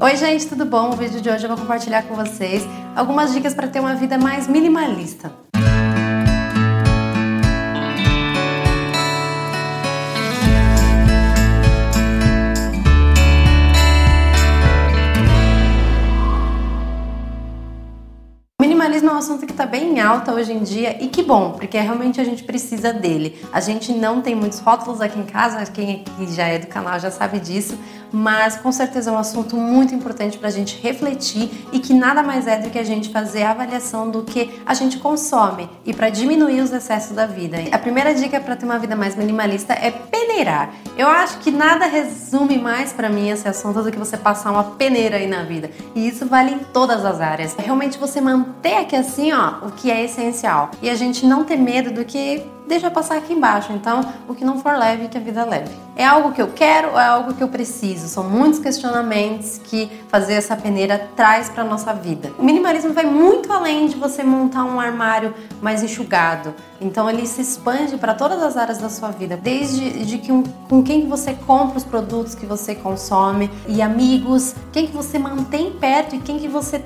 Oi gente, tudo bom? No vídeo de hoje eu vou compartilhar com vocês algumas dicas para ter uma vida mais minimalista. minimalismo é um assunto que está bem em alta hoje em dia e que bom, porque realmente a gente precisa dele. A gente não tem muitos rótulos aqui em casa, quem já é do canal já sabe disso, mas com certeza é um assunto muito importante para a gente refletir e que nada mais é do que a gente fazer a avaliação do que a gente consome e para diminuir os excessos da vida. A primeira dica para ter uma vida mais minimalista é peneirar. Eu acho que nada resume mais para mim esse assunto do que você passar uma peneira aí na vida. E isso vale em todas as áreas. Realmente você manter aqui assim, ó, o que é essencial. E a gente não ter medo do que deixa passar aqui embaixo. Então, o que não for leve, que a vida leve. É algo que eu quero ou é algo que eu preciso? São muitos questionamentos que fazer essa peneira traz para nossa vida. O minimalismo vai muito além de você montar um armário mais enxugado. Então, ele se expande para todas as áreas da sua vida, desde de que um, com quem você compra os produtos que você consome e amigos, quem que você mantém perto e quem que você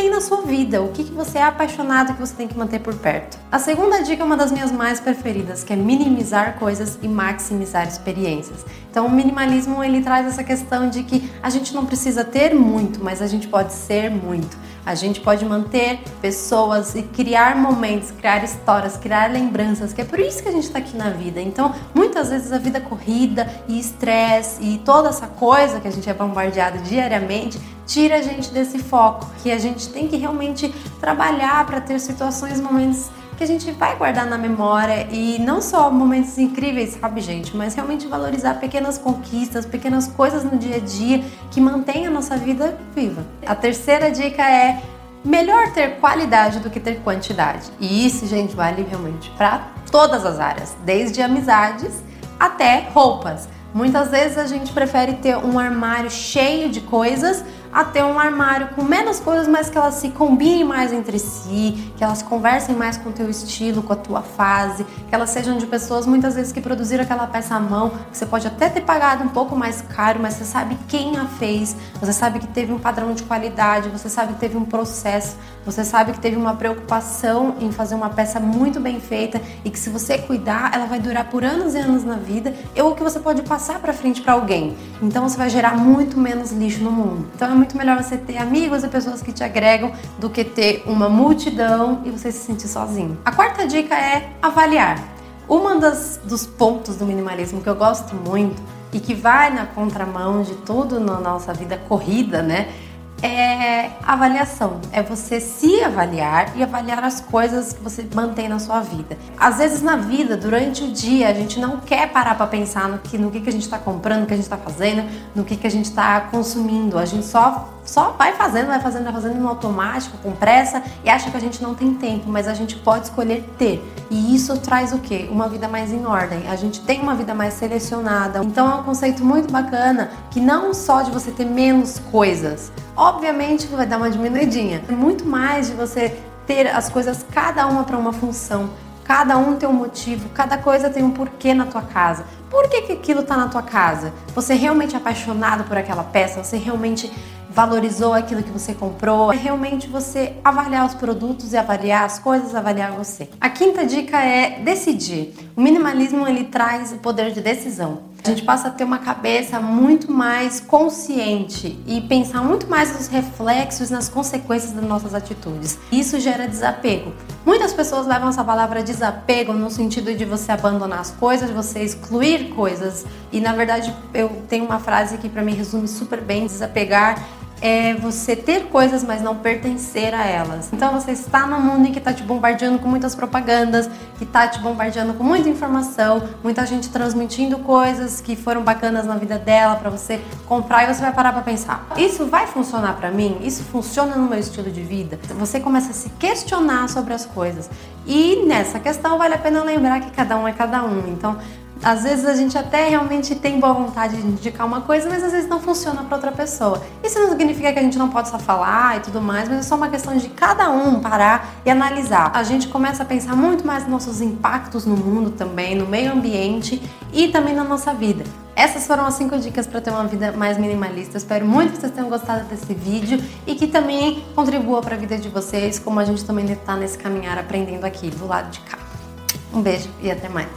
tem na sua vida, o que, que você é apaixonado que você tem que manter por perto. A segunda dica é uma das minhas mais preferidas, que é minimizar coisas e maximizar experiências. Então, o minimalismo ele traz essa questão de que a gente não precisa ter muito, mas a gente pode ser muito. A gente pode manter pessoas e criar momentos, criar histórias, criar lembranças, que é por isso que a gente está aqui na vida. Então, muitas vezes a vida corrida e estresse e toda essa coisa que a gente é bombardeado diariamente tira a gente desse foco, que a gente tem que realmente trabalhar para ter situações, momentos que a gente vai guardar na memória e não só momentos incríveis, sabe, gente, mas realmente valorizar pequenas conquistas, pequenas coisas no dia a dia que mantêm a nossa vida viva. A terceira dica é melhor ter qualidade do que ter quantidade. E isso, gente, vale realmente para todas as áreas, desde amizades até roupas. Muitas vezes a gente prefere ter um armário cheio de coisas a ter um armário com menos coisas, mas que elas se combinem mais entre si, que elas conversem mais com o teu estilo, com a tua fase, que elas sejam de pessoas muitas vezes que produziram aquela peça à mão, que você pode até ter pagado um pouco mais caro, mas você sabe quem a fez, você sabe que teve um padrão de qualidade, você sabe que teve um processo, você sabe que teve uma preocupação em fazer uma peça muito bem feita e que se você cuidar, ela vai durar por anos e anos na vida, ou que você pode passar para frente para alguém. Então você vai gerar muito menos lixo no mundo. Então é muito melhor você ter amigos e pessoas que te agregam do que ter uma multidão e você se sentir sozinho. A quarta dica é avaliar. Uma das dos pontos do minimalismo que eu gosto muito e que vai na contramão de tudo na nossa vida corrida, né? É avaliação, é você se avaliar e avaliar as coisas que você mantém na sua vida. Às vezes na vida, durante o dia, a gente não quer parar para pensar no que, no que, que a gente está comprando, no que a gente está fazendo, no que, que a gente está consumindo. A gente só só vai fazendo, vai fazendo, vai fazendo no automático, com pressa e acha que a gente não tem tempo, mas a gente pode escolher ter. E isso traz o quê? Uma vida mais em ordem. A gente tem uma vida mais selecionada. Então é um conceito muito bacana que não só de você ter menos coisas, obviamente vai dar uma diminuidinha. É muito mais de você ter as coisas cada uma para uma função. Cada um tem um motivo, cada coisa tem um porquê na tua casa. Por que, que aquilo está na tua casa? Você é realmente apaixonado por aquela peça? Você realmente valorizou aquilo que você comprou. É realmente você avaliar os produtos e avaliar as coisas, avaliar você. A quinta dica é decidir. O minimalismo ele traz o poder de decisão. A gente passa a ter uma cabeça muito mais consciente e pensar muito mais nos reflexos, nas consequências das nossas atitudes. Isso gera desapego. Muitas pessoas levam essa palavra desapego no sentido de você abandonar as coisas, você excluir coisas. E na verdade eu tenho uma frase que para mim resume super bem: desapegar é você ter coisas, mas não pertencer a elas. Então você está num mundo que está te bombardeando com muitas propagandas, que está te bombardeando com muita informação, muita gente transmitindo coisas que foram bacanas na vida dela para você comprar e você vai parar para pensar: isso vai funcionar para mim? Isso funciona no meu estilo de vida? Você começa a se questionar sobre as coisas. E nessa questão vale a pena lembrar que cada um é cada um. Então às vezes a gente até realmente tem boa vontade de indicar uma coisa, mas às vezes não funciona para outra pessoa. Isso não significa que a gente não pode só falar e tudo mais, mas é só uma questão de cada um parar e analisar. A gente começa a pensar muito mais nos nossos impactos no mundo também, no meio ambiente e também na nossa vida. Essas foram as 5 dicas para ter uma vida mais minimalista. Espero muito que vocês tenham gostado desse vídeo e que também contribua para a vida de vocês, como a gente também está nesse caminhar aprendendo aqui do lado de cá. Um beijo e até mais.